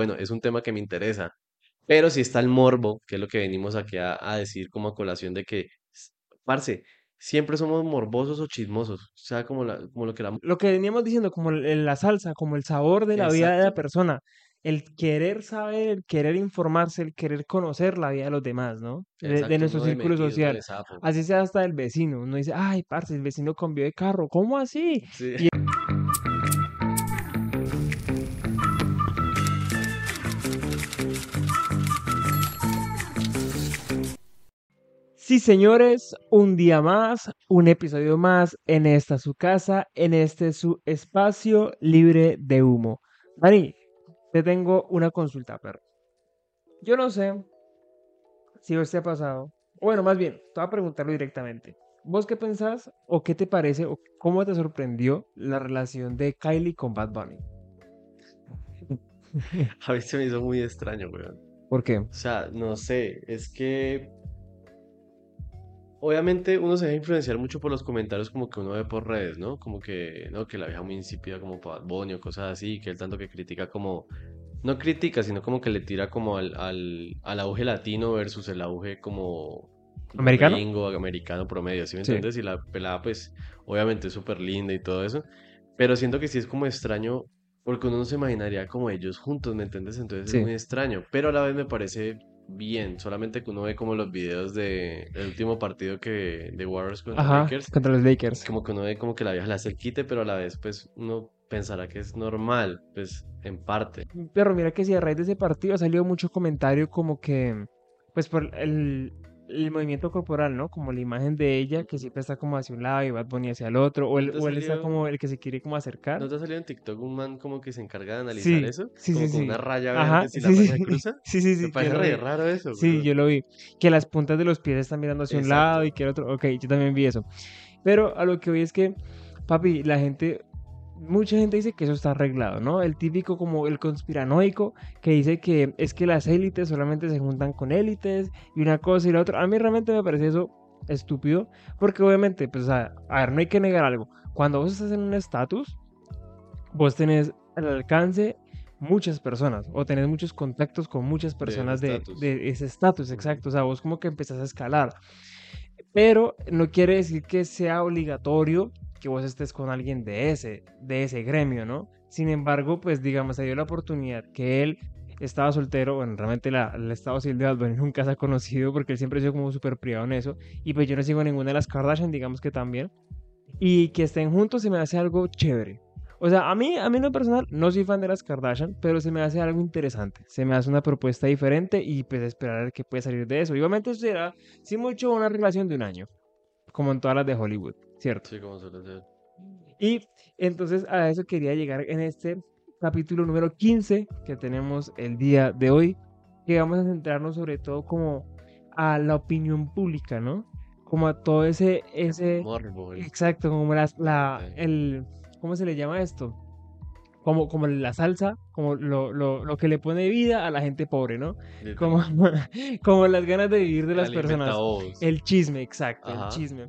bueno, es un tema que me interesa. Pero si está el morbo, que es lo que venimos aquí a, a decir como a colación de que, parce, siempre somos morbosos o chismosos. O sea, como, la, como lo que la... Lo que veníamos diciendo, como el- la salsa, como el sabor de la vida de la Exacto. persona, el querer saber, el querer informarse, el querer conocer la vida de los demás, ¿no? De, de Exacto, nuestro círculo social. Así sea hasta el vecino. Uno dice, ay, parce, el vecino cambió de carro. ¿Cómo así? Sí. Y Sí, señores, un día más, un episodio más en esta su casa, en este su espacio libre de humo. Dani, te tengo una consulta, perro. Yo no sé si a usted ha pasado, bueno, más bien, te voy a preguntarlo directamente. ¿Vos qué pensás o qué te parece o cómo te sorprendió la relación de Kylie con Bad Bunny? A mí se me hizo muy extraño, weón. ¿Por qué? O sea, no sé, es que obviamente uno se deja influenciar mucho por los comentarios como que uno ve por redes, ¿no? Como que, no, que la vieja muy insípida como para Bad Bunny o cosas así, que él tanto que critica como, no critica, sino como que le tira como al, al, al auge latino versus el auge como, ¿Americano? gringo, americano promedio, ¿sí me Sí. entiendes? Y la pelada pues obviamente es súper linda y todo eso, pero siento que sí es como extraño porque uno no se imaginaría como ellos juntos, ¿me entiendes? Entonces es muy extraño, pero a la vez me parece bien, solamente que uno ve como los videos de el último partido que de Warriors contra Ajá, Lakers, contra los Lakers. como que uno ve como que la vieja le hace el quite, pero a la vez pues uno pensará que es normal, pues en parte. Pero mira que si a raíz de ese partido ha salido mucho comentario como que, pues por el, el movimiento corporal, ¿no? Como la imagen de ella que siempre está como hacia un lado y Bad Bunny hacia el otro, o ¿No él, o él está salió, como el que se quiere como acercar. no te ha salido en TikTok un man como que se encarga de analizar Sí, eso? sí, Como sí, con una raya Ajá, verde si la raya cruza. sí, sí, Me sí, yo parece re raro eso, Sí, yo lo vi. Que las puntas de los pies están mirando hacia un lado y que el otro. Ok, yo también vi eso. Pero a lo que voy es que, papi, la gente, mucha gente dice que eso está arreglado, ¿no? El típico como el conspiranoico que dice que es que las élites solamente se juntan con élites y una cosa y la otra. A mí realmente me parece eso estúpido porque obviamente, pues, a, a ver, no hay que negar algo. Cuando vos estás en un estatus, vos tenés al alcance muchas personas o tenés muchos contactos con muchas personas de, de ese estatus, exacto. O sea, vos como que empezás a escalar. Pero no quiere decir que sea obligatorio que vos estés con alguien de ese, de ese gremio, ¿no? Sin embargo, pues digamos, se dio la oportunidad que él estaba soltero, bueno, realmente la, el estado civil de nunca se ha conocido porque él siempre ha sido como súper privado en eso. Y pues yo no sigo ninguna de las Kardashian, digamos que también. Y que estén juntos se me hace algo chévere. O sea, a mí, a mí en lo personal, no soy fan de las Kardashian, pero se me hace algo interesante. Se me hace una propuesta diferente y pues esperar qué puede salir de eso. Igualmente será, sí mucho, una relación de un año, como en todas las de Hollywood, ¿cierto? Sí, como suele ser. Y entonces a eso quería llegar en este capítulo número 15 que tenemos el día de hoy, que vamos a centrarnos sobre todo como a la opinión pública, ¿no? Como a todo ese, ese, Morbo, el... exacto, como las, la, Ok. el, ¿cómo se le llama esto? Como, como la salsa, como lo, lo, lo que le pone vida a la gente pobre, ¿no? Como, como las ganas de vivir de las personas. El chisme, exacto, el chisme.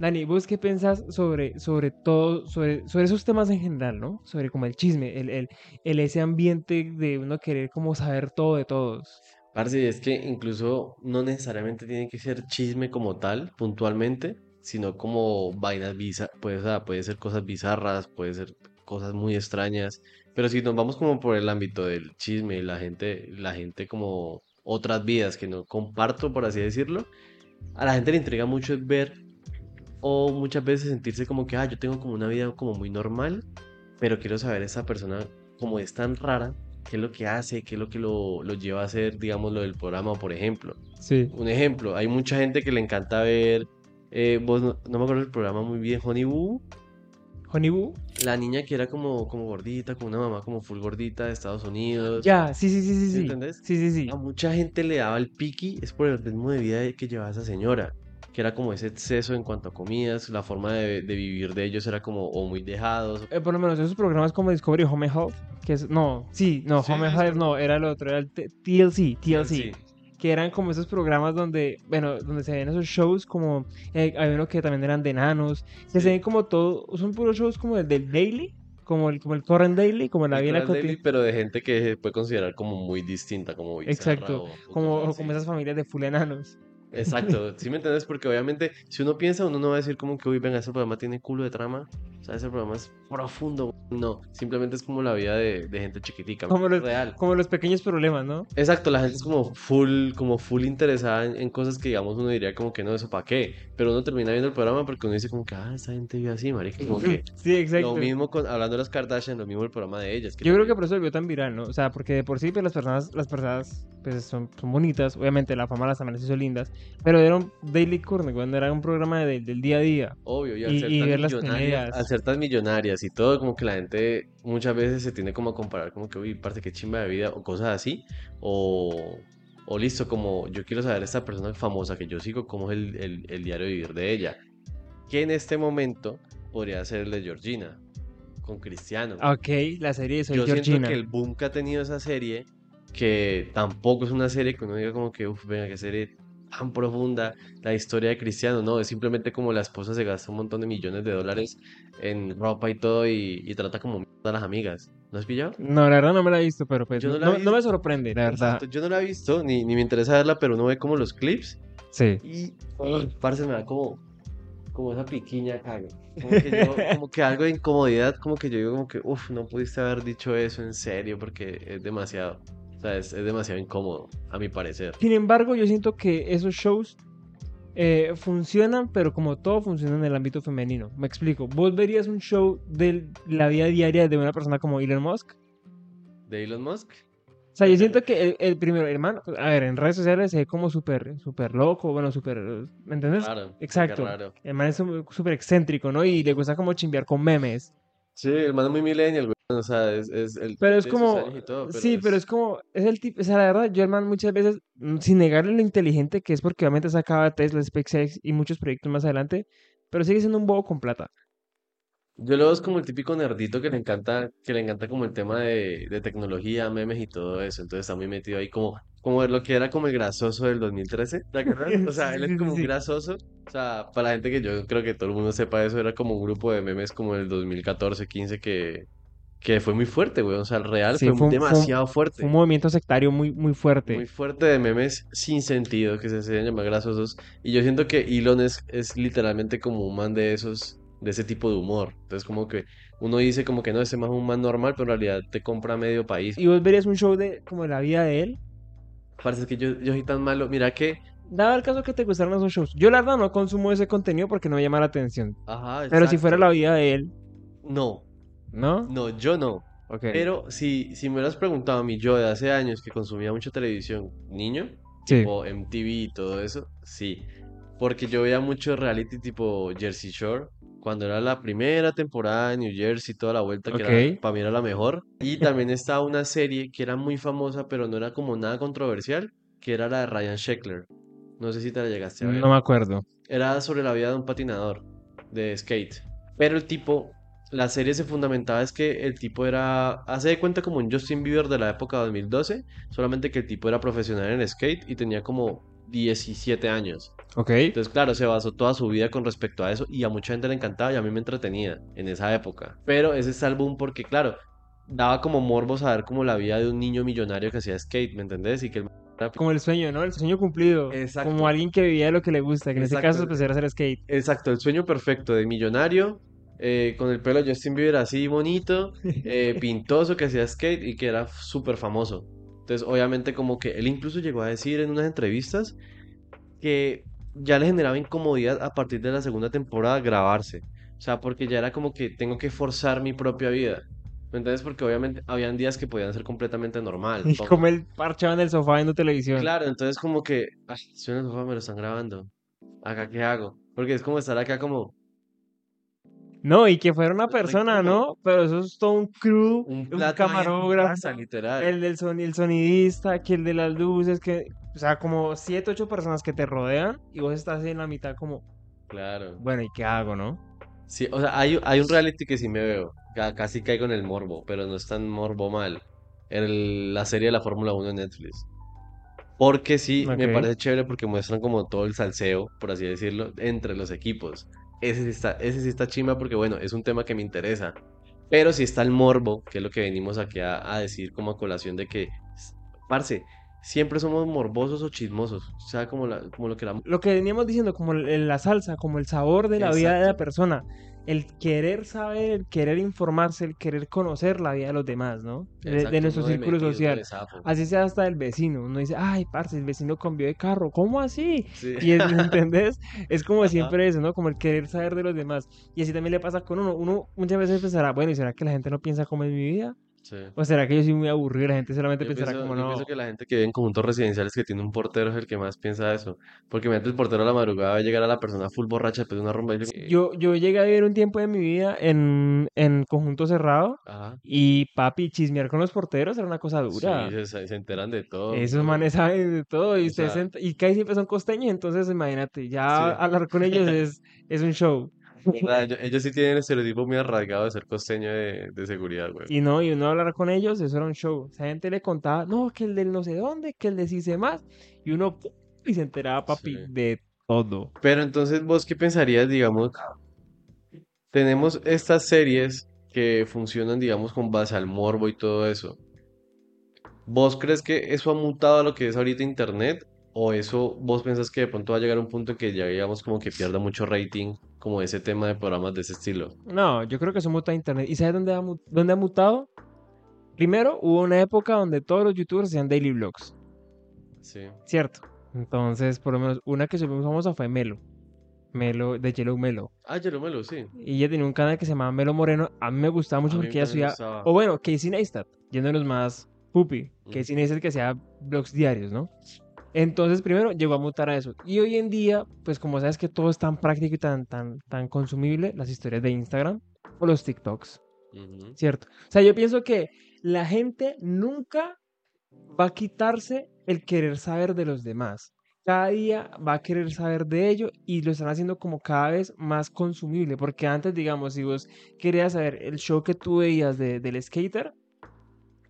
Dani, ¿vos qué pensás sobre, sobre todo, sobre, sobre esos temas en general, ¿no? Sobre como el chisme, el, el, el ese ambiente de uno querer como saber todo de todos. Parce, es que incluso no necesariamente tiene que ser chisme como tal, puntualmente, sino como vainas bizarras, o sea, puede ser cosas bizarras, puede ser cosas muy extrañas, pero si nos vamos como por el ámbito del chisme y la gente, la gente como otras vidas que no comparto, por así decirlo, a la gente le intriga mucho ver o muchas veces sentirse como que, ah, yo tengo como una vida como muy normal, pero quiero saber esa persona como es tan rara, qué es lo que hace, qué es lo que lo, lo lleva a hacer, digamos, lo del programa, por ejemplo. Sí. Un ejemplo, hay mucha gente que le encanta ver, eh, vos no, no me acuerdo del programa muy bien, Honey Boo, Honeyboo. la niña que era como, como gordita, con una mamá como full gordita de Estados Unidos, Ya, sí, sí, sí, sí, ¿sí sí. entendés? Sí, sí, sí. A mucha gente le daba el piqui, es por el ritmo de vida que llevaba esa señora, que era como ese exceso en cuanto a comidas, la forma de, de vivir de ellos era como o muy dejados. Eh, por lo menos esos programas como Discovery Home Health, que es, no, sí, no, Sí, Home es Health no, era el otro, era el TLC, TLC, Sí, que eran como esos programas donde, bueno, donde se ven esos shows como, eh, hay unos que también eran de enanos, que se ven como todo, son puros shows como el del Daily, como el, como el Current Daily, como la vida cotidiana. pero de gente que se puede considerar como muy distinta, como Exacto, como, como así. esas familias de full enanos. Exacto, ¿sí me entiendes? Porque obviamente si uno piensa, uno no va a decir como que, uy, venga, ese programa tiene culo de trama, o sea, ese programa es profundo, no, simplemente es como la vida de, de gente chiquitica, Como los, real. como los pequeños problemas, ¿no? Exacto, la gente es como full, como full interesada en, en cosas que digamos uno diría como que no, eso para qué, pero uno termina viendo el programa porque uno dice como que, ah, esa gente vive así, marica, como que Sí, lo exacto. mismo con, hablando de las Kardashian, lo mismo el programa de ellas, que Yo creo que por eso volvió tan viral, ¿no? O sea, porque de por sí pues, las personas, las personas pues, son, son bonitas, obviamente la fama las también las hizo lindas, pero era un Daily Current, cuando era un programa de- del día a día. Obvio, y al Y- ser y ver las millonarias, peleas. al ser tan millonarias y todo, como que la gente muchas veces se tiende como a comparar, como que, uy, parte que chimba de vida o cosas así, o, o listo, como yo quiero saber esta persona famosa que yo sigo, cómo es el, el, el diario de vivir de ella, que en este momento podría ser el de Georgina, con Cristiano. Ok, la serie de Soy Yo siento Georgina. que el boom que ha tenido esa serie, que tampoco es una serie que uno diga como que, uff, venga, qué serie tan profunda, la historia de Cristiano, no, es simplemente como la esposa se gasta un montón de millones de dólares en ropa y todo y, y trata como a las amigas. ¿No has pillado? No, la verdad no me la he visto, pero pues no no, vi- no me sorprende, la verdad. Exacto, yo no la he visto, ni, ni me interesa verla, pero uno ve como los clips Sí. y, ugh, parce, me da como, como esa piquiña güey. Como que yo, como que algo de incomodidad, como que yo digo como que, uff, no pudiste haber dicho eso en serio porque es demasiado, o sea, es, es demasiado incómodo, a mi parecer. Sin embargo, yo siento que esos shows eh, funcionan, pero como todo funciona en el ámbito femenino. Me explico. ¿Vos verías un show de la vida diaria de una persona como Elon Musk? ¿De Elon Musk? O sea, yo siento que el, el primero, hermano, a ver, en redes sociales se ve como súper, súper loco, bueno, súper, ¿me entiendes? Claro, Exacto. raro. El man es súper excéntrico, ¿no? Y le gusta como chimbear con memes. Sí, el man es muy millennial, güey, o sea, es, es el Pero es como, todo, sí, pero es como, es el tipo, o sea, la verdad, yo man muchas veces, mm, sin negarle lo inteligente que es porque obviamente sacaba Tesla, SpaceX y muchos proyectos más adelante, pero sigue siendo un bobo con plata. Yo lo veo es como el típico nerdito que le encanta, que le encanta como el tema de, de tecnología, memes y todo eso. Entonces está muy metido ahí como, como lo que era como el grasoso del 2013. ¿Te acuerdas? O sea, él es como un grasoso. O sea, para la gente que yo creo que todo el mundo sepa eso, era como un grupo de memes como el 2014, 15 que, que fue muy fuerte, güey. O sea, el real Sí, fue demasiado fuerte. fue un movimiento sectario muy, muy fuerte. Muy fuerte de memes sin sentido que se hacían llamar grasosos. Y yo siento que Elon es, es literalmente como un man de esos, de ese tipo de humor. Entonces como que uno dice como que no, ese es un man normal, pero en realidad te compra medio país. Y vos verías un show de como la vida de él. Parece que yo, yo soy tan malo. Mira que, Dado el caso que te gustaran esos shows. Yo la verdad no consumo ese contenido porque no me llama la atención. ajá, Pero si fuera exacto. la vida de él, No, ¿no? no, yo no. Ok. Pero si, si me hubieras preguntado a mí, yo de hace años que consumía mucho televisión, niño, Sí. tipo MTV y todo eso, sí. Porque yo veía mucho reality tipo Jersey Shore, cuando era la primera temporada de New Jersey, toda la vuelta, que era, para mí era la mejor. Y también estaba una serie que era muy famosa, pero no era como nada controversial, que era la de Ryan Sheckler. No sé si te la llegaste a ver. No me acuerdo. Era sobre la vida de un patinador de skate. Pero el tipo, la serie se fundamentaba es que el tipo era, hace de cuenta como un Justin Bieber de la época 2012, solamente que el tipo era profesional en skate y tenía como 17 años. Ok. Entonces, claro, se basó toda su vida con respecto a eso y a mucha gente le encantaba y a mí me entretenía en esa época. Pero ese es el boom porque, claro, daba como morbo saber como la vida de un niño millonario que hacía skate, ¿me entendés? Y que el Como el sueño, ¿no? El sueño cumplido. Exacto. Como alguien que vivía lo que le gusta, que en este Exacto. caso pues era hacer skate. Exacto, el sueño perfecto de millonario, eh, con el pelo de Justin Bieber así bonito, eh, pintoso, que hacía skate y que era súper famoso. Entonces, obviamente, como que él incluso llegó a decir en unas entrevistas que ya le generaba incomodidad a partir de la segunda temporada grabarse. O sea, porque ya era como que tengo que forzar mi propia vida. ¿Me entiendes? Porque obviamente habían días que podían ser completamente normal. Y como- él parchaba en el sofá viendo televisión. Claro, entonces como que, ay, estoy en el sofá, me lo están grabando. ¿Acá qué hago? Porque es como estar acá como No, y que fuera una persona. ¿no? Pero eso es todo un crew, un ahí camarógrafo, casa, literal. el del son el sonidista, que el de las luces, que, o sea, como siete, ocho personas que te rodean y vos estás en la mitad como, Claro. bueno, ¿y qué hago, no? Sí, o sea, hay, hay un reality que sí me veo. ca- Casi caigo en el morbo, pero no es tan morbo mal. El- la serie de la Fórmula 1 en Netflix. Porque sí, me parece chévere porque muestran como todo el salseo, por así decirlo, entre los equipos. Ese sí está, ese sí está chimba porque, bueno, es un tema que me interesa. Pero si está el morbo, que es lo que venimos aquí a, a decir como a colación de que, parce, siempre somos morbosos o chismosos. O sea, como, la, como lo que la... Lo que veníamos diciendo, como la salsa, como el sabor de la vida de la persona. El querer saber, el querer informarse, el querer conocer la vida de los demás, ¿no? De, de Exacto, nuestro círculo metido social. Así sea hasta el vecino. Uno dice, ay, parce, el vecino cambió de carro. ¿Cómo así? Sí. Y es, ¿me entendés? Es como siempre eso, ¿no? Como el querer saber de los demás. Y así también le pasa con uno. Uno muchas veces pensará, bueno, ¿y será que la gente no piensa como es mi vida? Sí. ¿O será que yo soy muy aburrido y la gente solamente Yo pensará pienso, como yo no? pienso que la gente que vive en conjuntos residenciales que tiene un portero es el que más piensa eso. Porque mete el portero a la madrugada va a llegar a la persona full borracha después de una rumba y Yo, yo llegué a vivir un tiempo de mi vida en, en conjunto cerrado ajá, y papi, chismear con los porteros era una cosa sí, dura. se, se- se enteran de todo. Esos manes saben de todo y, O sea, ent- y casi siempre son costeños, entonces imagínate, ya sí. hablar con ellos es, es un show. O ellos, ellos sí tienen el estereotipo muy arraigado de ser costeño de, de seguridad, güey. Y no, y uno hablar con ellos, eso era un show. Esa gente le contaba, no, que el del no sé dónde, que el de sí sé más, y uno y se enteraba, papi, Sí. de todo. Pero entonces, ¿vos qué pensarías, digamos? Tenemos estas series que funcionan, digamos, con base al morbo y todo eso. ¿Vos crees que eso ha mutado a lo que es ahorita Internet? ¿O eso vos pensás que de pronto va a llegar a un punto en que ya digamos como que pierda mucho rating como ese tema de programas de ese estilo? No, yo creo que eso muta internet. ¿Y sabes dónde ha, dónde ha mutado? Primero, hubo una época donde todos los youtubers hacían daily vlogs, Sí. ¿cierto? Entonces, por lo menos, una que se muy famosa fue Melo. Melo, de Yellow Melo. Ah, Yellow Melo, sí. Y ella tenía un canal que se llamaba Melo Moreno. A mí me gustaba mucho A porque ella gustaba. O bueno, Casey Neistat, yéndonos más pupi. Mm. Casey Neistat que hacía vlogs diarios, ¿no? Entonces, primero llegó a mutar a eso. Y hoy en día, pues como sabes que todo es tan práctico y tan, tan, tan consumible, las historias de Instagram o los TikToks. ¿cierto? O sea, yo pienso que la gente nunca va a quitarse el querer saber de los demás. Cada día va a querer saber de ello y lo están haciendo como cada vez más consumible. Porque antes, digamos, si vos querías saber el show que tú veías de- del skater,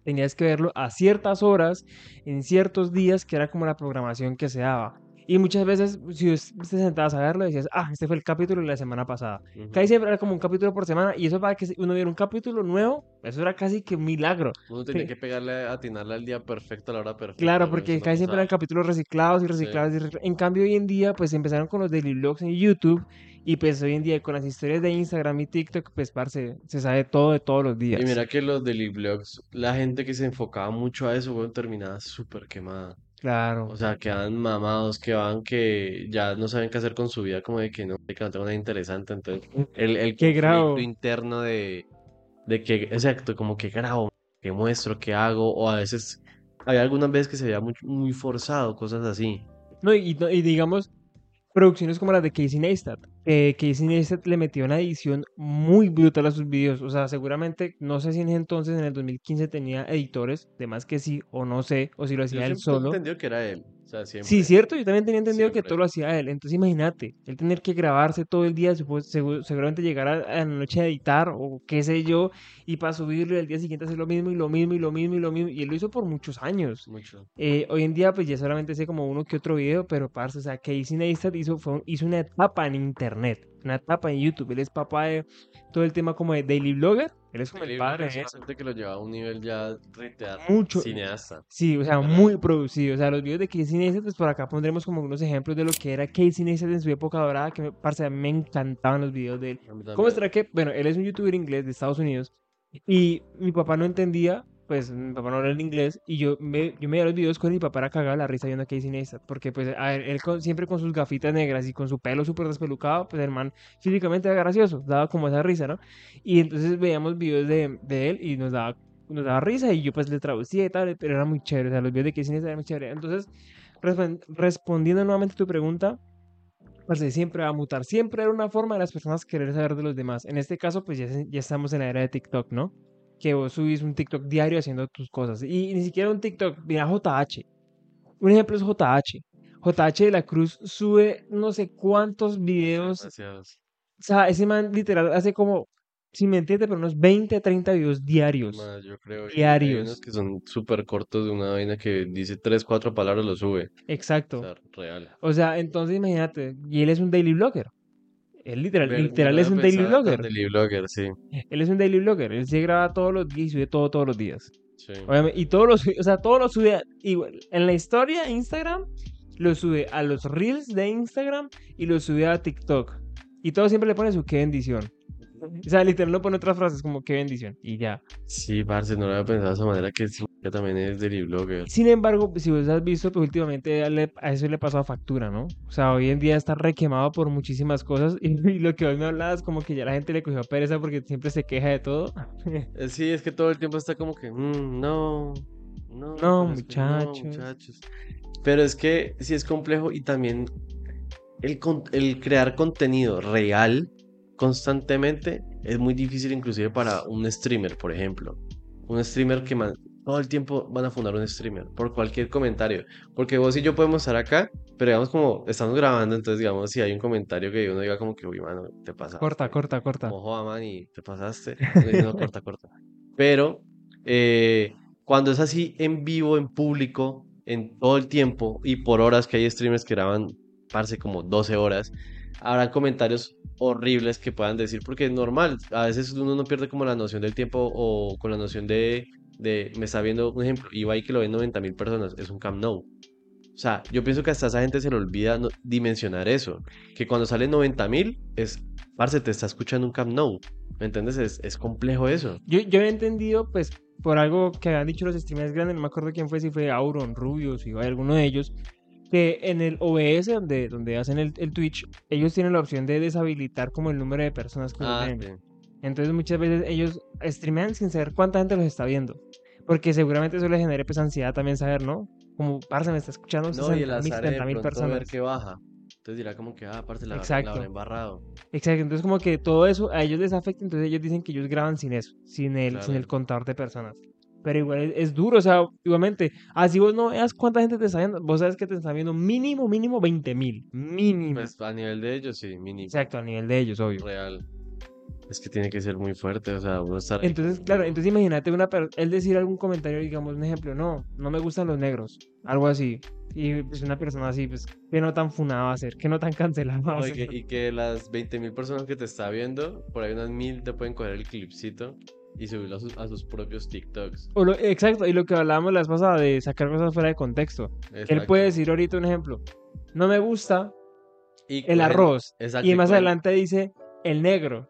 tenías que verlo a ciertas horas, en ciertos días, que era como la programación que se daba. Y muchas veces, si te sentabas a verlo, decías, ah, este fue el capítulo de la semana pasada. Ujú. Casi siempre era como un capítulo por semana, y eso para que uno viera un capítulo nuevo, eso era casi que un milagro. Uno tenía Sí. que pegarle, atinarle al día perfecto, a la hora perfecta, Claro, porque no casi siempre eran capítulos reciclados y Sí. reciclados y reciclados. En cambio, hoy en día, pues empezaron con los daily vlogs en YouTube, y pues hoy en día con las historias de Instagram y TikTok, pues, parce, se sabe todo de todos los Y días. mira que los daily vlogs, la gente que se enfocaba mucho a eso, güey, terminaba súper quemada. Claro. O sea, quedan mamados, que van que ya no saben qué hacer con su vida, como de que no, de que no tengo nada interesante. Entonces, el, el ¿Qué grabo? interno de, de que, exacto, como que grabo, que muestro, que hago, o a veces, había algunas veces que se veía muy, muy forzado, cosas así. No, y, no- y digamos, producciones como las de Casey Neistat. Que Casey Neistat le metió una edición muy brutal a sus videos. O sea, seguramente, no sé si en ese entonces, en el 2015, tenía editores, de más que sí, o no sé, o si lo Yo hacía él siempre he solo. entendido que era él, Sí, cierto, yo también tenía entendido que todo lo hacía él. Entonces imagínate, él tener que grabarse todo el día, seguramente llegar a, a la noche a editar o qué sé yo, y para subirlo y al día siguiente hacer lo mismo y lo mismo y lo mismo y lo mismo. Y él lo hizo por muchos años. Mucho. Eh, hoy en día, pues ya solamente sé como uno que otro video, pero parce, o sea, Casey Neistat hizo, fue un- hizo una etapa en internet, una etapa en YouTube. Él es papá de todo el tema como de Daily Blogger. Él es como el padre de es eso. que lo lleva a un nivel ya reitear, Mucho. cineasta. Sí, o sea, muy producido. O sea, los videos de Casey Neistat, pues por acá pondremos como unos ejemplos de lo que era Casey Neistat en su época dorada, que me, parce, me encantaban los videos de él. ¿Cómo estará que? Bueno, él es un youtuber inglés de Estados Unidos y mi papá no entendía, pues mi papá no habla el inglés y yo me, yo me veía los videos con él mi papá era cagado la risa viendo a Casey Neistat porque pues a ver, él con- siempre con sus gafitas negras y con su pelo súper despelucado, pues el man físicamente era gracioso, daba como esa risa, ¿no? Y entonces veíamos videos de, de él y nos daba, nos daba risa y yo pues le traducía y tal, pero era muy chévere, o sea, los videos de Casey Neistat eran muy chévere. Entonces, respon- respondiendo nuevamente a tu pregunta, Parce, siempre va a mutar. Siempre era una forma de las personas querer saber de los demás. En este caso, pues ya, ya estamos en la era de TikTok, ¿no? Que vos subís un TikTok diario haciendo tus cosas. Y ni siquiera un TikTok. Mira, JH. Un ejemplo es JH. JH de la Cruz sube no sé cuántos videos. Demasiados. O sea, ese man literal hace como, si me entiendes, pero unos 20, 30 videos diarios. Yo creo. Hay Diarios. unos que son súper cortos de una vaina que dice tres, cuatro palabras, lo sube. O Exacto. sea, real. O sea, entonces imagínate, y él es un daily blogger. Él literal, Ver- literal es un daily blogger. Daily blogger, sí. Él es un daily blogger. Él se graba todos los días y sube todo todos los días. sí. Obviamente, y todos los, o sea, todo lo sube a- igual, en la historia Instagram, lo sube a los reels de Instagram y lo sube a TikTok. Y todo siempre le pone su qué bendición. O sea, literal no pone otras frases como qué bendición y ya. Sí, parce, no lo había pensado de esa manera que sí, que también es daily blogger. Sin embargo, pues, si vos has visto, pues últimamente a, eso le pasó a factura, ¿no? O sea, hoy en día está requemado por muchísimas cosas y, y lo que hoy me hablabas como que ya la gente le cogió pereza porque siempre se queja de todo. Eh, Sí, es que todo el tiempo está como que, "Mm, no, no, No, que no, muchachos". muchachos. Pero es que sí es complejo y también el, con- el crear contenido real constantemente es muy difícil inclusive para un streamer, por ejemplo. Un streamer que todo el tiempo van a fundar un streamer por cualquier comentario. Porque vos y yo podemos estar acá, pero digamos como estamos grabando, entonces digamos si hay un comentario que uno diga como que, uy, mano, te pasa. corta, corta, corta. Como joda, man, y te pasaste. No, corta, corta. Pero eh, cuando es así en vivo, en público, en todo el tiempo y por horas que hay streamers que graban, parce, como 12 horas, habrá comentarios horribles que puedan decir, porque es normal, a veces uno no pierde como la noción del tiempo o con la noción de, de me está viendo, un ejemplo, Ibai que lo ven 90 mil personas, es un Camp Nou. O sea, yo pienso que hasta esa gente se le olvida no- dimensionar eso, que cuando sale 90 mil es, parce, te está escuchando un Camp Nou, ¿me entiendes? Es, es complejo eso. Yo, yo he entendido, pues, por algo que habían dicho los streamers grandes, no me acuerdo quién fue, si fue Auron, Rubius, si fue alguno de ellos, que en el OBS, donde, donde hacen el, el Twitch, ellos tienen la opción de deshabilitar como el número de personas que Ah, ven. Entonces muchas veces ellos streamean sin saber cuánta gente los está viendo. Porque seguramente eso les genere pues ansiedad también saber, ¿no? Como, parce, me está escuchando No, y el 60 mil, azar de 70 mil ver personas. que baja. Entonces dirá como que, ah, aparte la, la Exacto. habrá embarrado. Exacto, entonces como que todo eso a ellos les afecta, entonces ellos dicen que ellos graban sin eso, sin el, sin Claro. el contador de personas. Pero igual es, es duro, o sea, igualmente, así vos no veas cuánta gente te está viendo, vos sabes que te están viendo mínimo, mínimo 20 mil, mínimo. Pues a nivel de ellos, sí, mínimo. Exacto, a nivel de ellos, obvio. Real. Es que tiene que ser muy fuerte, o sea, uno estar Entonces, claro, entonces imagínate una él decir algún comentario, digamos, un ejemplo, no, no me gustan los negros, algo así. Y pues una persona así, pues, que no tan funada va a ser, que no tan cancelada va a ser. y que las 20.000 personas que te está viendo, por ahí unas mil te pueden coger el clipcito y subirlo a sus, a sus propios TikToks. O lo- exacto, y lo que hablábamos la vez pasada de sacar cosas fuera de contexto. Él puede decir ahorita un ejemplo, no me gusta Y el arroz. Exacto, Y más adelante dice el negro.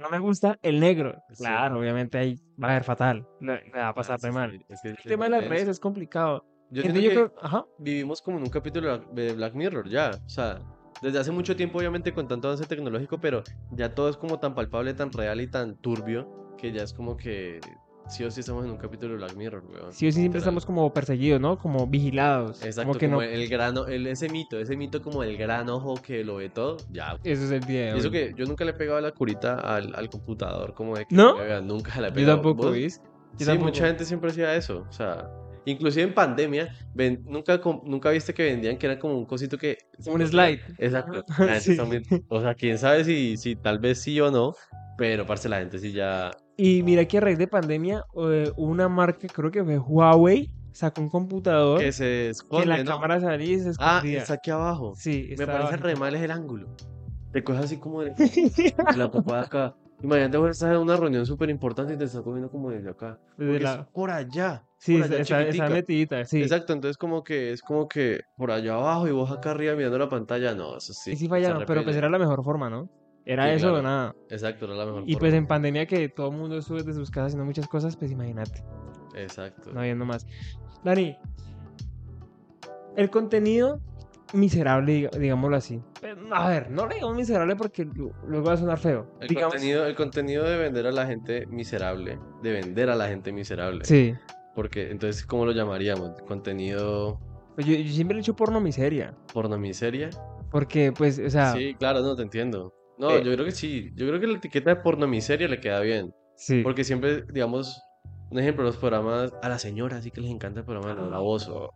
No me gusta el negro. Sí. Claro, obviamente ahí va a ver fatal. Le, le va a pasar de sí, mal. es que El tema de las redes es complicado. Yo Entonces siento yo que creo, ajá. vivimos como en un capítulo de Black Mirror ya, o sea, desde hace mucho tiempo obviamente con tanto avance tecnológico, pero ya todo es como tan palpable, tan real y tan turbio que ya es como que sí o sí estamos en un capítulo de Black Mirror, weón. Sí o sí siempre Literal. estamos como perseguidos, ¿no? Como vigilados. Exacto, como que como no. el grano, el, ese mito, ese mito como el gran ojo que lo ve todo, ya. Eso es el día eso que yo nunca le he pegado la curita al, al computador, como de que ¿No? vea, nunca le he Yo pegado. tampoco, ¿Vos? ¿viste? Yo Sí, tampoco. mucha gente siempre hacía eso, o sea, inclusive en pandemia, ven- nunca, nunca viste que vendían que era como un cosito que... Un slide. Exacto. La Sí. también- o sea, quién sabe si, si tal vez sí o no, pero parce, la gente sí ya... Y mira que a raíz de pandemia, eh, una marca, creo que fue Huawei, sacó un computador Que se que esconde, la ¿no? cámara salía y se Ah, escondía. está aquí abajo. Sí, Me estaba parece bajito. re mal es el ángulo. Te coges así como de, de la papada acá. Imagínate vos estás en una reunión súper importante y te estás cogiendo como desde acá. Desde la- es por allá. Sí, por está, allá está- está chiquitica. metidita, sí. Exacto, entonces como que es como que por allá abajo y vos acá arriba mirando la pantalla, no, eso sí. Y sí fallaron, pero pues era la mejor forma, ¿no? Era Sí, eso o nada. Exacto, era la mejor Y forma. pues en pandemia que todo el mundo estuvo desde sus casas haciendo muchas cosas, pues imagínate, Exacto. no habiendo más. Dani, el contenido miserable, digámoslo así. Eh, A ver, no le digamos miserable porque lu- luego va a sonar feo. El Digamos- contenido, el contenido de vender a la gente miserable, de vender a la gente miserable. Sí. Porque entonces, ¿cómo lo llamaríamos? Contenido Pues yo, yo siempre le he hecho porno miseria. porno miseria. Porque, pues, o sea, Sí, claro, no te entiendo. No, Eh. yo creo que sí. Yo creo que la etiqueta de porno miseria le queda bien. sí. Porque siempre, digamos, un ejemplo, los programas a las señoras sí que les encanta el programa de la voz o,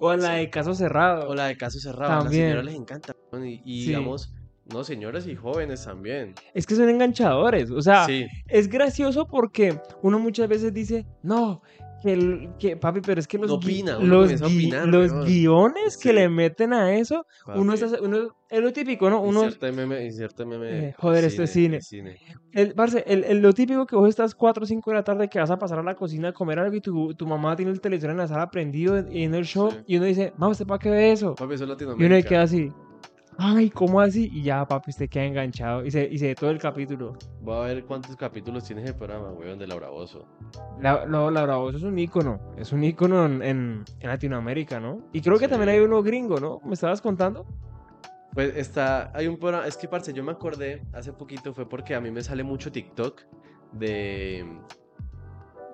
O, la de caso cerrado. o la de caso cerrado. A las También. señoras les encanta. Y, y Sí. digamos, no, señoras y jóvenes también. Es que son enganchadores. O sea, Sí, es gracioso porque uno muchas veces dice, no, que, el- que, papi, pero es que los, No gui- opina, uno los, gui- opinar, los guiones que Sí. le meten a eso, uno, Papi, está, uno es lo típico, ¿no? Uno, Inserte meme, inserte meme. Eh, joder, esto es cine. cine. el, parce, el, el- lo típico que vos estás 4 o 5 de la tarde que vas a pasar a la cocina a comer algo y tu, tu mamá tiene el televisor en la sala prendido y en el show Sí. y uno dice, mamá, ¿usted para qué ve eso? Papi, eso es Y uno Latinoamérica. queda así, ay, ¿cómo así? Y ya, papi, usted queda enganchado y se, y se ve todo el capítulo. Voy a ver cuántos capítulos tiene ese programa, weón, de Laura Bozo. La, no, la Bravo, eso es un ícono, es un ícono en, en, en Latinoamérica, ¿no? Y creo que Sí. también hay uno gringo, ¿no? ¿Me estabas contando? Pues está, hay un programa, es que parce, yo me acordé hace poquito, fue porque a mí me sale mucho TikTok de,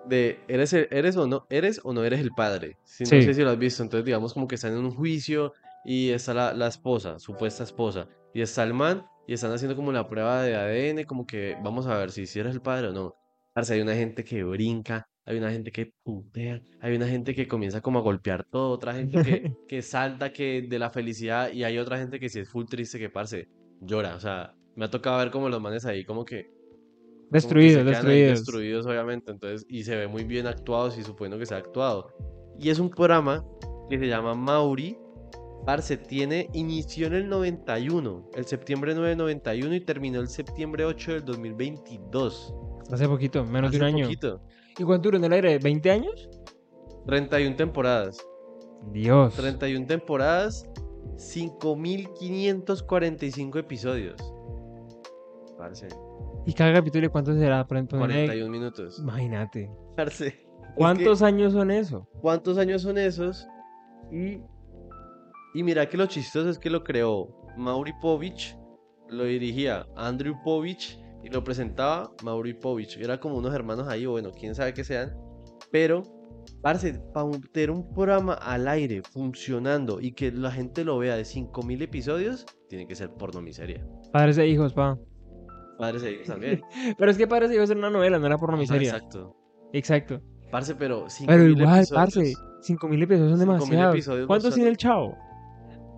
de, eres, eres o no, eres o no eres el padre. Si, Sí. No sé si lo has visto, entonces digamos como que están en un juicio y está la, la esposa, supuesta esposa, y está el man, y están haciendo como la prueba de ADN, como que vamos a ver si, si eres el padre o no. Parce, hay una gente que brinca, hay una gente que putea, hay una gente que comienza como a golpear todo, otra gente que, que salta que de la felicidad y hay otra gente que si es full triste que parce, llora, o sea, me ha tocado ver como los manes ahí como que como que Destruidos, destruidos. destruidos obviamente, entonces y se ve muy bien actuados y suponiendo que se ha actuado. Y es un programa que se llama Mauri. Parce, tiene, inició en el 91, el septiembre 9 del 91 y terminó el septiembre 8 del 2022. Hace poquito, menos de Hace un año. poquito. ¿Y cuánto duró en el aire? ¿20 años? 31 temporadas. Dios. 31 temporadas, 5.545 episodios. Parce, ¿Y cada capítulo cuánto será? Por ejemplo, ponerle- 41 minutos. Imagínate. Parce, es que, ¿Cuántos años son eso? ¿cuántos años son esos? Y, y mira que lo chistoso es que lo creó Mauri Povich, lo dirigía Andrew Povich y lo presentaba Mauri Povich. Era como unos hermanos ahí, o bueno, quién sabe qué sean. Pero, parce, para tener un programa al aire funcionando y que la gente lo vea de 5000 episodios, tiene que ser porno miseria. Padres e hijos, pa. Padres e hijos también. Pero es que Padres e hijos era una novela, no era por Ajá, miseria. Exacto. Exacto. Parce, pero 5000 Pero igual, episodios. parce, 5000 episodios son 5.000 demasiados. episodios ¿Cuántos tiene el chavo?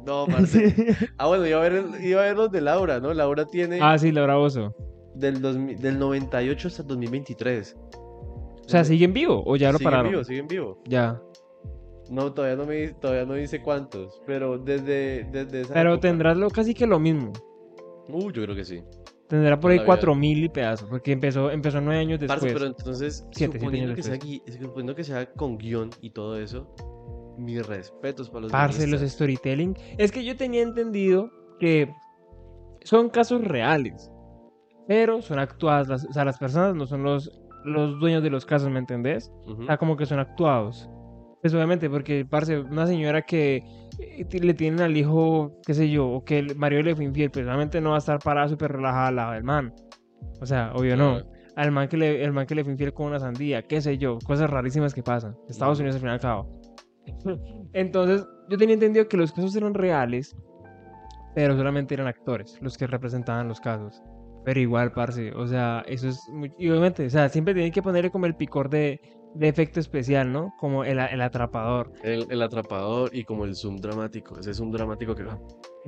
No, parce. Ah, bueno, iba a ver, el- iba a ver los de Laura, ¿no? Laura tiene ah, sí, Laura Bozo. del, 2000 del 98 hasta el 2023. O sea, ¿sigue en vivo o ya lo Sigue en pararon? vivo, sigue en vivo. Ya. No, todavía no me todavía no dice cuántos, pero desde, desde esa Pero época- tendrás lo, casi que lo mismo. Uh, yo creo que sí. Tendrá por ahí Todavía. 4000 y pedazos. Porque empezó, empezó nueve años después. Parce, pero entonces, Siete, siete suponiendo, años que sea, después. suponiendo que sea con guion y todo eso, mis respetos para los Parce, los storytelling. Es que yo tenía entendido que son casos reales, pero son actuadas. Las, o sea, las personas no son los, los dueños de los casos, ¿me entendés? Ujú. O sea, como que son actuados. Pues obviamente, porque, parce, una señora que eh, le tienen al hijo, qué sé yo, o que el marido le fue infiel, pues obviamente no va a estar parada súper relajada al lado del man. O sea, obvio no. Al man que le, el man que le fue infiel con una sandía, qué sé yo, cosas rarísimas que pasan. Estados. Unidos al fin y al cabo. Entonces, yo tenía entendido que los casos eran reales, pero solamente eran actores los que representaban los casos. Pero igual, parce, o sea, eso es muy... Y obviamente, o sea, siempre tienen que ponerle como el picor de, de efecto especial, ¿no? Como el, el atrapador. El, el atrapador y como el zoom dramático, ese zoom dramático que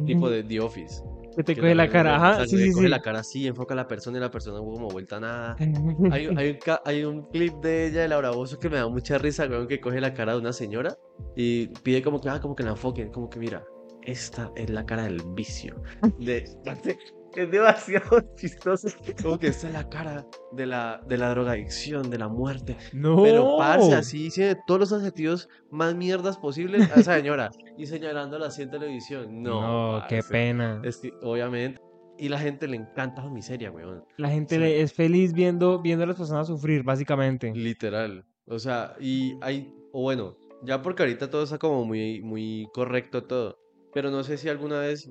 tipo de The Office. Que te que coge la también cara, ajá, sí, sí, coge sí. la cara así, enfoca a la persona y la persona como vuelta a nada. Hay, hay, un, hay un clip de ella, de Laura Bozo, que me da mucha risa, weón, que coge la cara de una señora y pide como que, ah, como que la enfoquen, como que mira, esta es la cara del vicio. De, es demasiado chistoso. Como que esta es la cara de la, de la drogadicción, de la muerte. No. Pero parce, así dice todos los adjetivos más mierdas posibles a esa señora y señalándola así en televisión. No, No, qué pena. Es que, obviamente. Y la gente le encanta la miseria, weón. La gente sí. le- es feliz viendo, viendo a las personas sufrir, básicamente. Literal. O sea, y hay, o bueno, ya porque ahorita todo está como muy, muy correcto todo. Pero no sé si alguna vez.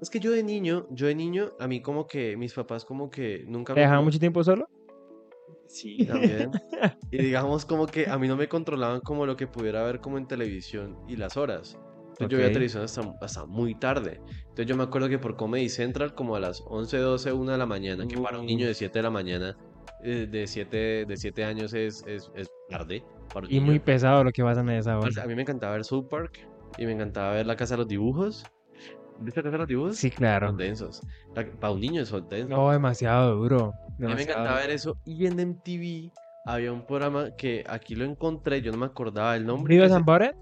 Es que yo de niño, yo de niño, a mí como que mis papás como que nunca ¿Te me. dejaban mucho tiempo solo? Sí, también. Y digamos como que a mí no me controlaban como lo que pudiera ver como en televisión y las horas. Entonces yo veía televisión hasta, hasta muy tarde. Entonces yo me acuerdo que por Comedy Central como a las 11, 12, 1 de la mañana, que para un niño de 7 de la mañana, eh, de 7, de 7 años es, es, es tarde. Para Y muy pesado lo que pasan en esa hora. A mí me encantaba ver South Park y me encantaba ver La Casa de los Dibujos. ¿Viste La Casa de los Dibujos? Sí, claro. Son densos. Para un niño son densos. No, demasiado duro. A mí me encantaba ver eso. Y en MTV había un programa que aquí lo encontré, yo no me acordaba el nombre. ¿Vivas que se- and Butted?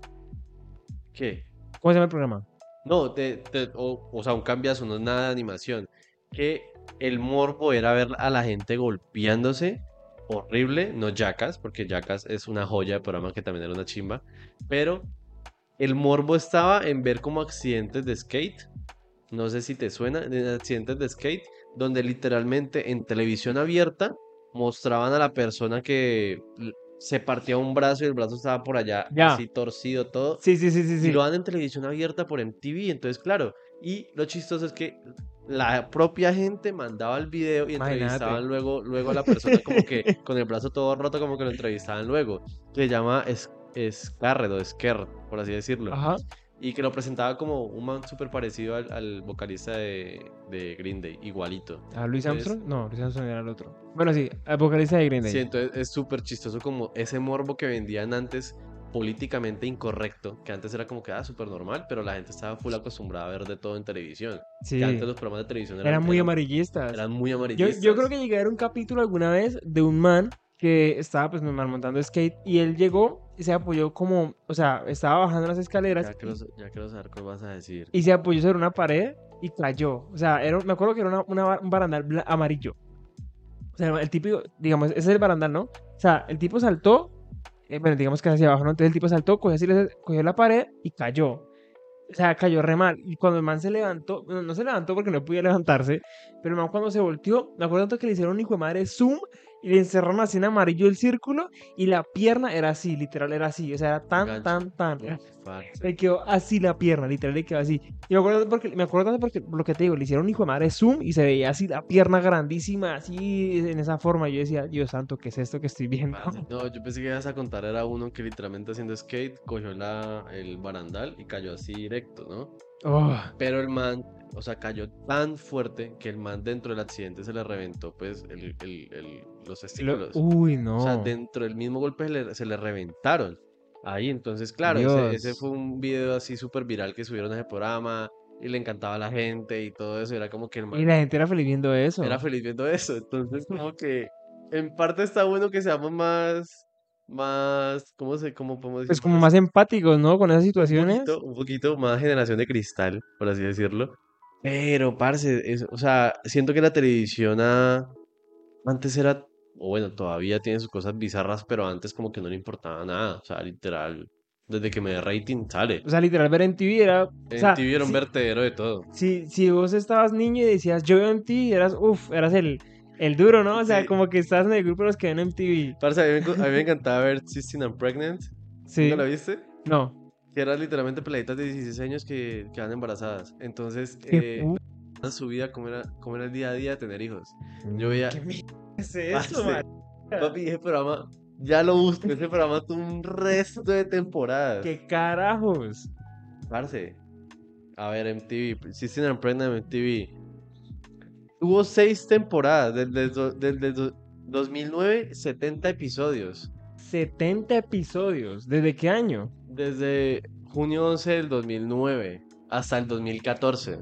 ¿Qué? ¿Cómo se llama el programa? No, te- te- o, o sea, un cambiazo, no es nada de animación. Que el morbo era ver a la gente golpeándose. Horrible, no Jackass, porque Jackass es una joya de programa que también era una chimba. Pero el morbo estaba en ver como accidentes de skate. No sé si te suena, de accidentes de skate, donde literalmente en televisión abierta mostraban a la persona que se partía un brazo y el brazo estaba por allá, Ya. así torcido todo. Sí, sí, sí, sí, Y sí. lo dan en televisión abierta por MTV, entonces claro. Y lo chistoso es que la propia gente mandaba el video y Imagínate. entrevistaban luego, luego a la persona como que con el brazo todo roto, como que lo entrevistaban luego. Se llama Scarred o Scared, por así decirlo. Ajá. Y que lo presentaba como un man súper parecido al, al vocalista de, de Green Day, igualito. ¿A Luis Entonces- Armstrong? No, Luis Armstrong era el otro. Bueno, sí, el vocalista de Green Day. Sí, entonces es súper chistoso como ese morbo que vendían antes políticamente incorrecto, que antes era como que ah, súper normal, pero la gente estaba full acostumbrada a ver de todo en televisión. Sí. Que antes los programas de televisión eran, Eran muy eran- amarillistas. eran muy Yo, amarillistas. yo creo que llegué a ver un capítulo alguna vez de un man que estaba pues normal montando skate y él llegó y se apoyó como, o sea, estaba bajando las escaleras Ya quiero, ya quiero saber qué vas a decir. y se apoyó sobre una pared y cayó. O sea, era, me acuerdo que era una, una- un barandal amarillo. O sea, el típico, digamos, ese es el barandal, ¿no? O sea, el tipo saltó, eh, bueno, digamos que hacia abajo, ¿no? Entonces el tipo saltó, cogió, así, cogió la pared y cayó. O sea, cayó re mal. Y cuando el man se levantó, bueno, no se levantó porque no podía levantarse, pero el man cuando se volteó, me acuerdo tanto que le hicieron un hijo de madre zoom y le encerraron así en amarillo el círculo y la pierna era así, literal, era así. O sea, era tan, Gancho. tan, tan. Le quedó así la pierna, literal, le quedó así. Y me acuerdo porque, me acuerdo tanto porque, lo que te digo, le hicieron hijo de madre zoom y se veía así la pierna grandísima, así en esa forma. Yo decía, Dios santo, ¿qué es esto que estoy viendo? No, yo pensé que ibas a contar era uno que literalmente haciendo skate cogió la, el barandal y cayó así directo, ¿no? Oh, Pero el man, o sea, cayó tan fuerte que el man dentro del accidente se le reventó pues el, el- el- los lo- testículos. uy, no. O sea, dentro del mismo golpe se le, se le reventaron. Ahí, entonces, claro, ese fue un video así súper viral que subieron a ese programa y le encantaba a la gente y todo eso. Era como que el man Y la gente era feliz viendo eso. era feliz viendo eso. Entonces, como que en parte está bueno que seamos más, más, ¿cómo se, cómo podemos decir? Pues como más empáticos, ¿no? Con esas un situaciones. poquito, un poquito más generación de cristal, por así decirlo. Pero, parce, es- o sea, siento que la televisión ah, antes era, o bueno, todavía tiene sus cosas bizarras, pero antes como que no le importaba nada. O sea, literal, desde que me dé rating sale. O sea, literal, ver en TV era. O En sea, TV era un si- vertedero de todo. si, si vos estabas niño y decías yo veo MTV, eras, uff, eras el, el duro, ¿no? O sea, Sí. como que estás en el grupo de los que ven MTV. Parce, a mí me, a mí me encantaba ver 16 and Pregnant. Sí. ¿Nunca la viste? No. Que eran literalmente peladitas de 16 años que quedan embarazadas. Entonces, ¿Qué eh, su vida, cómo era, cómo era el día a día de tener hijos. Yo veía- ¿Qué mierda es Parce, eso, man? Papi, ese programa, ya lo busco, ese programa tuvo un resto de temporadas. ¿Qué carajos? Parce, a ver, MTV, System and Pregnant MTV. Tuvo seis temporadas, desde, desde do- 2009, 70 episodios. 70 episodios. ¿Desde qué año? Desde junio 11 del 2009 hasta el 2014.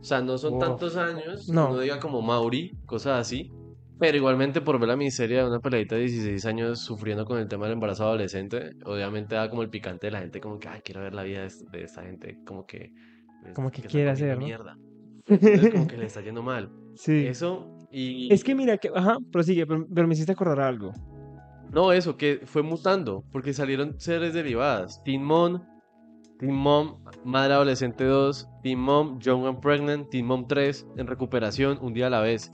O sea, no son tantos años, No. no diga como Mauri, cosas así. Pero igualmente por ver la miseria de una peladita de 16 años sufriendo con el tema del embarazo adolescente, obviamente da como el picante de la gente como que, ay, quiero ver la vida de, es- de esta gente, como que... Como que quiere hacer, ¿no? mierda. Entonces como que le está yendo mal. Sí. Eso y... Es que mira, que, ajá, prosigue, pero, pero me hiciste acordar algo. No, eso, que fue mutando, porque salieron series derivadas. Teen Mom, Teen Mom, Madre Adolescente 2, Teen Mom, Young and Pregnant, Teen Mom 3, en recuperación, un día a la vez.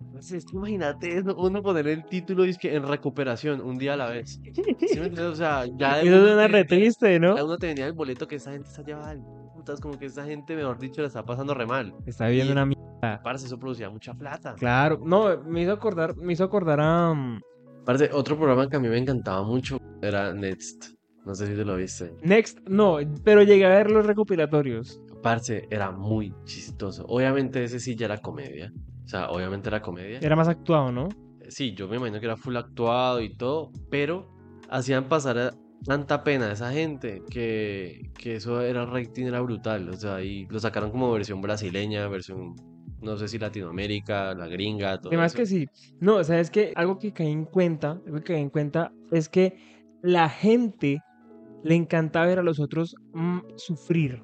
Entonces, imagínate uno poner el título y es que en recuperación, un día a la vez. ¿Sí me? O sea, ya Eso suena re triste, ¿no? ya uno te venía el boleto que esa gente está llevada al putas, como que esa gente, mejor dicho, la está pasando re mal. Está viendo Y- una mierda. Parce, eso producía mucha plata. Claro, no, me hizo acordar, me hizo acordar a... um, Parce, otro programa que a mí me encantaba mucho era Next. No sé si te lo viste. Next, no, pero llegué a ver los recopilatorios. Parce, era muy chistoso. Obviamente ese sí ya era comedia. O sea, obviamente era comedia. Era más actuado, ¿no? Sí, yo me imagino que era full actuado y todo, pero hacían pasar a- tanta pena a esa gente que, que eso era rating era brutal. O sea, y lo sacaron como versión brasileña, versión No sé si Latinoamérica, la gringa, todo Además eso. que sí. No, sabes que algo que caí en cuenta, algo que caí en cuenta es que la gente le encanta ver a los otros mm, sufrir.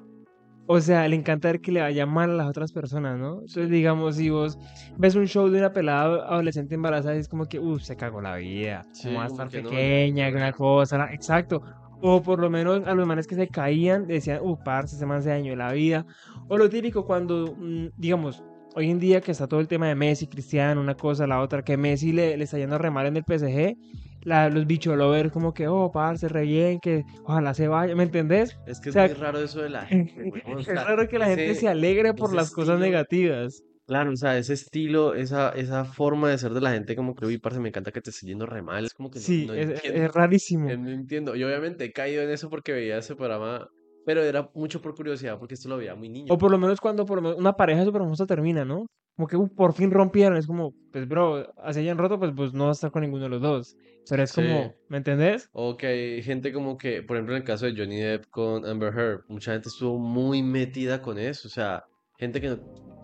O sea, le encanta ver que le vaya mal a las otras personas, ¿no? Entonces, digamos, si vos ves un show de una pelada adolescente embarazada, es como que, uff, se cagó la vida. Sí, ¿Cómo va a estar pequeña? no, una cosa, la- exacto. O por lo menos a los manes que se caían, decían, uff, parce, ese man se dañó la vida. O lo típico cuando, mm, digamos, hoy en día que está todo el tema de Messi, Cristiano, una cosa, la otra, que Messi le, le está yendo re mal en el PSG, la, los bicholovers como que, oh, parce, re bien, que ojalá se vaya, ¿me entendés? Es que O es sea, muy raro eso de la gente, Es raro que la gente ese- se alegre por las cosas estilo- negativas. Claro, o sea, ese estilo, esa, esa forma de ser de la gente, como que, uy, parce, me encanta que te esté yendo re mal. Es como que no, Sí, no es, entiendo. es rarísimo. No entiendo. Yo obviamente he caído en eso porque veía ese programa, pero era mucho por curiosidad, porque esto lo veía muy niño. O por lo menos cuando por lo menos una pareja súper famosa termina, ¿no? Como que uh, por fin rompieron. Es como, pues, bro, así hayan roto, pues, pues no va a estar con ninguno de los dos. Pero es Sí. como, ¿me entendés? O que hay gente como que, por ejemplo, en el caso de Johnny Depp con Amber Heard, mucha gente estuvo muy metida con eso. O sea, gente que no,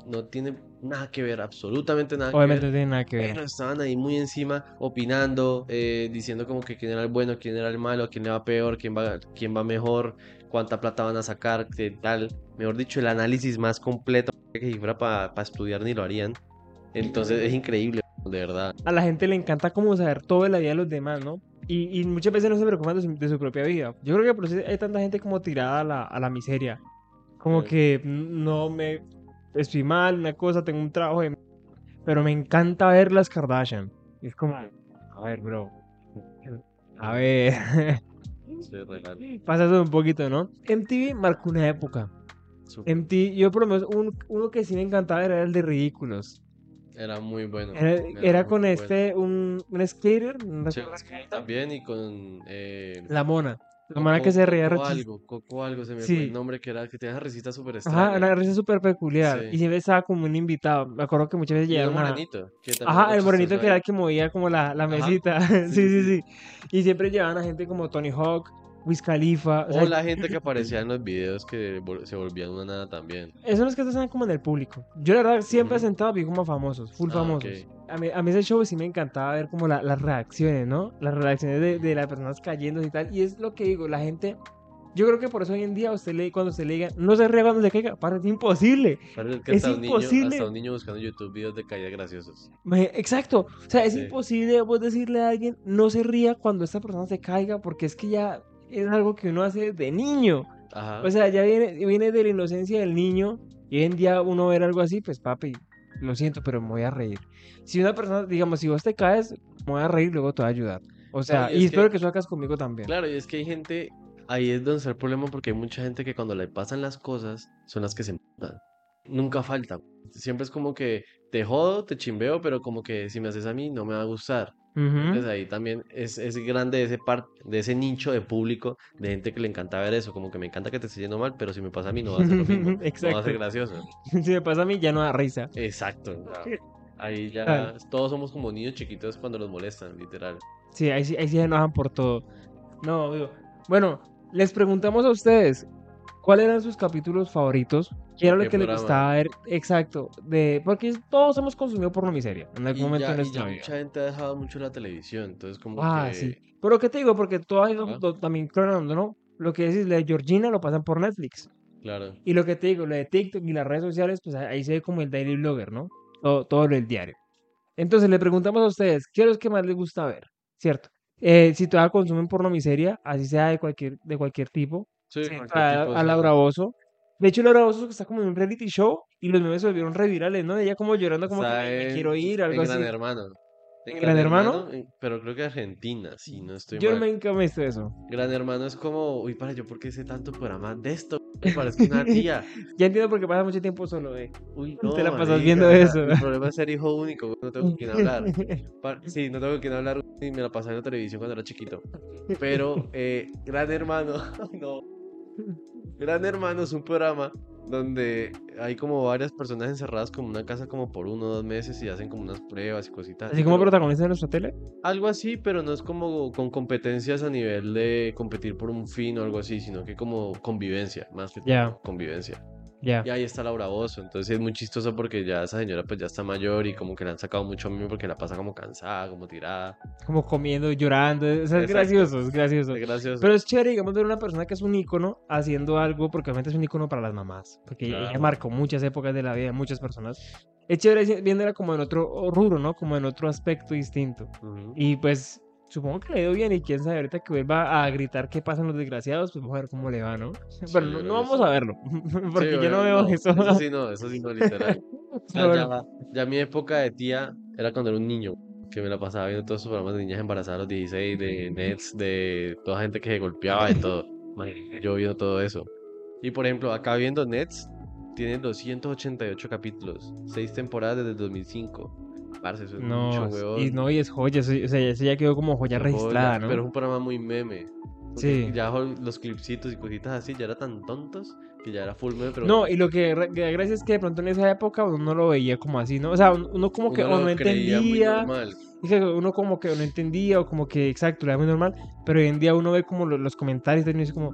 no tiene nada que ver, absolutamente nada que Obviamente ver. no tiene nada que ver. Pero estaban ahí muy encima, opinando, eh, diciendo como que quién era el bueno, quién era el malo, quién le va peor, quién va, quién va mejor, cuánta plata van a sacar, qué tal. Mejor dicho, el análisis más completo que si fuera para estudiar ni lo harían. Entonces es increíble, de verdad. A la gente le encanta como saber todo de la vida de los demás, ¿no? Y, y muchas veces no se preocupan de su, de su propia vida. Yo creo que por eso hay tanta gente como tirada a la, a la miseria. Como Sí. que no me estoy mal, una cosa, tengo un trabajo de... Pero me encanta ver las Kardashian. Es como, a ver, bro. A ver. Sí, real. Pasa eso un poquito, ¿no? MTV marcó una época. MTV, yo por lo menos un- uno que sí me encantaba era el de Ridículos. Era muy bueno. Era, era era muy con este, un, un skater, no Sí, también y con eh, la mona. La Coco, que se reía Coco algo, Coco algo, se me fue Sí. el nombre que era, que tenía esa risita súper Ajá, extraña. una risa súper peculiar. Sí. Y siempre estaba como un invitado. Me acuerdo que muchas veces Y un llegaron a... morenito, que Ajá, el morenito que era el que movía como la, la Ajá. mesita. Sí, sí, sí. Y siempre llevaban a gente como Tony Hawk, Wiz Khalifa. O sea, la gente que aparecía en los videos que se volvían una nada también. Esos los que están como en el público. Yo la verdad siempre Ujú. sentado vi como famosos, full Ah, famosos. A mí, a mí ese show sí me encantaba ver como la- las reacciones, ¿no? Las reacciones de, de las personas cayendo y tal. Y es lo que digo, la gente... Yo creo que por eso hoy en día a usted le, cuando usted le diga, no se ríe cuando se caiga, para, es imposible. Que Es hasta un niño, imposible. hasta un niño buscando YouTube videos de caídas graciosos. Exacto. O sea, es Sí. imposible vos decirle a alguien, no se ría cuando esta persona se caiga, porque es que ya es algo que uno hace de niño. Ajá. O sea, ya viene, viene de la inocencia del niño. Y hoy en día uno ver algo así, pues papi, lo siento, pero me voy a reír. Si una persona, digamos, si vos te caes, me voy a reír, luego te voy a ayudar. O sea, y y, es espero que- que, hagas conmigo también. Claro, y es que hay gente, ahí es donde está el problema porque hay mucha gente que cuando le pasan las cosas son las que se emputan. Nunca falta. Siempre es como que te jodo, te chimbeo, pero como que si me haces a mí no me va a gustar. Entonces ahí también es, es grande ese par, de ese nicho de público de gente que le encanta ver eso, como que me encanta que te esté yendo mal, pero si me pasa a mí no va a ser lo mismo, no va a Exacto. ser gracioso. si me pasa a mí, ya no da risa. Exacto. ahí ya todos somos como niños chiquitos cuando los molestan, literal. Sí, ahí, sí- ahí sí se enojan por todo. No, digo. Bueno, les preguntamos a ustedes, ¿cuáles eran sus capítulos favoritos? ¿Qué era lo ¿Qué que programa? gustaba ver? Exacto. De, porque todos hemos consumido porno miseria en Y algún momento ya, y nuestra vida. mucha gente ha dejado mucho la televisión, entonces como Ah, que... sí. Pero ¿qué te digo? Porque Ajá. do- también clonando, ¿no? Lo que decís, la de Georgina lo pasan por Netflix. Claro. Y lo que te digo, lo de TikTok y las redes sociales, pues ahí se ve como el daily blogger, ¿no? Todo, todo lo del diario. Entonces le preguntamos a ustedes, ¿qué es lo que más les gusta ver? ¿Cierto? Eh, si todavía consumen porno miseria, así sea de cualquier, de cualquier tipo, Sí, sí, a sí. Laura Bozo. De hecho, Laura Bozo está como en un reality show y los memes se volvieron revirales, ¿no? Ella como llorando, como que "Me- me quiero ir, en algo así. Gran Hermano. ¿En Gran Hermano? en- pero creo que Argentina, si no estoy Yo mal. me he visto eso. Gran Hermano es como, uy, para, yo por qué sé tanto programa de esto, me parece una tía. Ya entiendo por qué pasa mucho tiempo solo, eh. Uy, Te no, la pasas marica, viendo eso. Mi problema es ser hijo único, no tengo con quién hablar. Sí, no tengo con quién hablar y me la pasaba en la televisión cuando era chiquito. Pero eh, Gran Hermano, no. Gran Hermano es un programa donde hay como varias personas encerradas como en una casa como por uno o dos meses y hacen como unas pruebas y cositas. Así como pero- protagonista de nuestra tele. Algo así, pero no es como con competencias a nivel de competir por un fin o algo así, sino que como convivencia, más que todo, convivencia. Ya. Y ahí está Laura Bozo. Entonces es muy chistoso porque ya esa señora pues ya está mayor y como que le han sacado mucho a mí porque la pasa como cansada, como tirada. Como comiendo, llorando. O sea, es gracioso, es gracioso. Es gracioso. Pero es chévere, digamos, ver una persona que es un ícono haciendo algo, porque obviamente es un ícono para las mamás, porque ella Claro. marcó muchas épocas de la vida de muchas personas. Es chévere viéndola como en otro rubro, ¿no? Como en otro aspecto distinto. Ujú. Y pues supongo que le ha ido bien y quién sabe ahorita que vuelva a gritar qué pasan los desgraciados, pues vamos a ver cómo le va, ¿no? No, yo creo no que vamos sí. a verlo, porque Sí, yo no veo eso. Eso sí no, eso sí no, literal. O sea, Pero ya, ya mi época de tía era cuando era un niño, que me la pasaba viendo todos esos programas de niñas embarazadas los 16, de Nets, de toda gente que se golpeaba, de todo. Yo viendo todo eso. Y por ejemplo, acá viendo Nets, tiene 288 capítulos, 6 temporadas desde el 2005. Parce, eso es no, mucho, es- weón. y no, y es joya, eso- o sea, eso ya quedó como joya Joya, registrada, ¿no? Pero es un programa muy meme. Sí. Ya los clipsitos y cositas así ya eran tan tontos que ya era full meme, pero No, y lo que da gracia es que de pronto en esa época uno no lo veía como así, ¿no? O sea, un- uno como que uno no entendía, uno como que no entendía o como que, exacto, lo era muy normal, pero hoy en día uno ve como lo- los comentarios y uno dice como,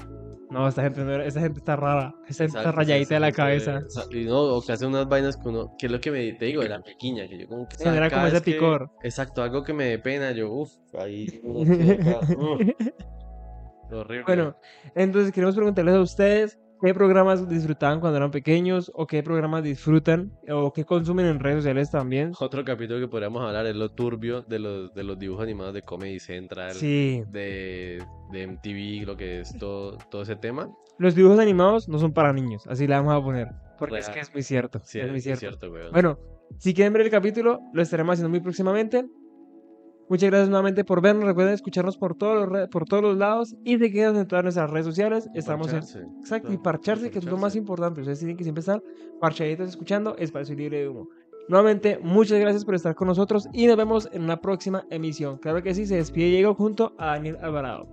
no, esta gente, no era- esta gente está rara, esta gente está Exacto, sí, rayadita de la cabeza. o sea, y no, o que hace unas vainas que uno, que es lo que me te digo, de la pequeña, que yo como que Sí, era cada como ese vez que- picor. exacto, algo que me dé pena, yo, uff, ahí, uno queda acá, uf, horrible. Bueno, entonces queremos preguntarles a ustedes qué programas disfrutaban cuando eran pequeños o qué programas disfrutan o qué consumen en redes sociales también. Otro capítulo que podríamos hablar es lo turbio de los, de los dibujos animados de Comedy Central, Sí, de, de MTV, lo que es todo, todo ese tema. los dibujos animados no son para niños, así le vamos a poner, porque es Real. que es muy cierto, Sí, es muy es cierto. cierto, weón. Bueno, si quieren ver el capítulo, lo estaremos haciendo muy próximamente. Muchas gracias nuevamente por vernos. Recuerden escucharnos por todos los, por todos los lados y seguirnos en todas nuestras redes sociales. Estamos en. parcharse. Exacto, y parcharse, que es lo más importante. Ustedes tienen que siempre estar parchaditos escuchando Espacio Libre de Humo. Nuevamente, muchas gracias por estar con nosotros y nos vemos en una próxima emisión. Claro que sí, se despide Diego junto a Daniel Alvarado.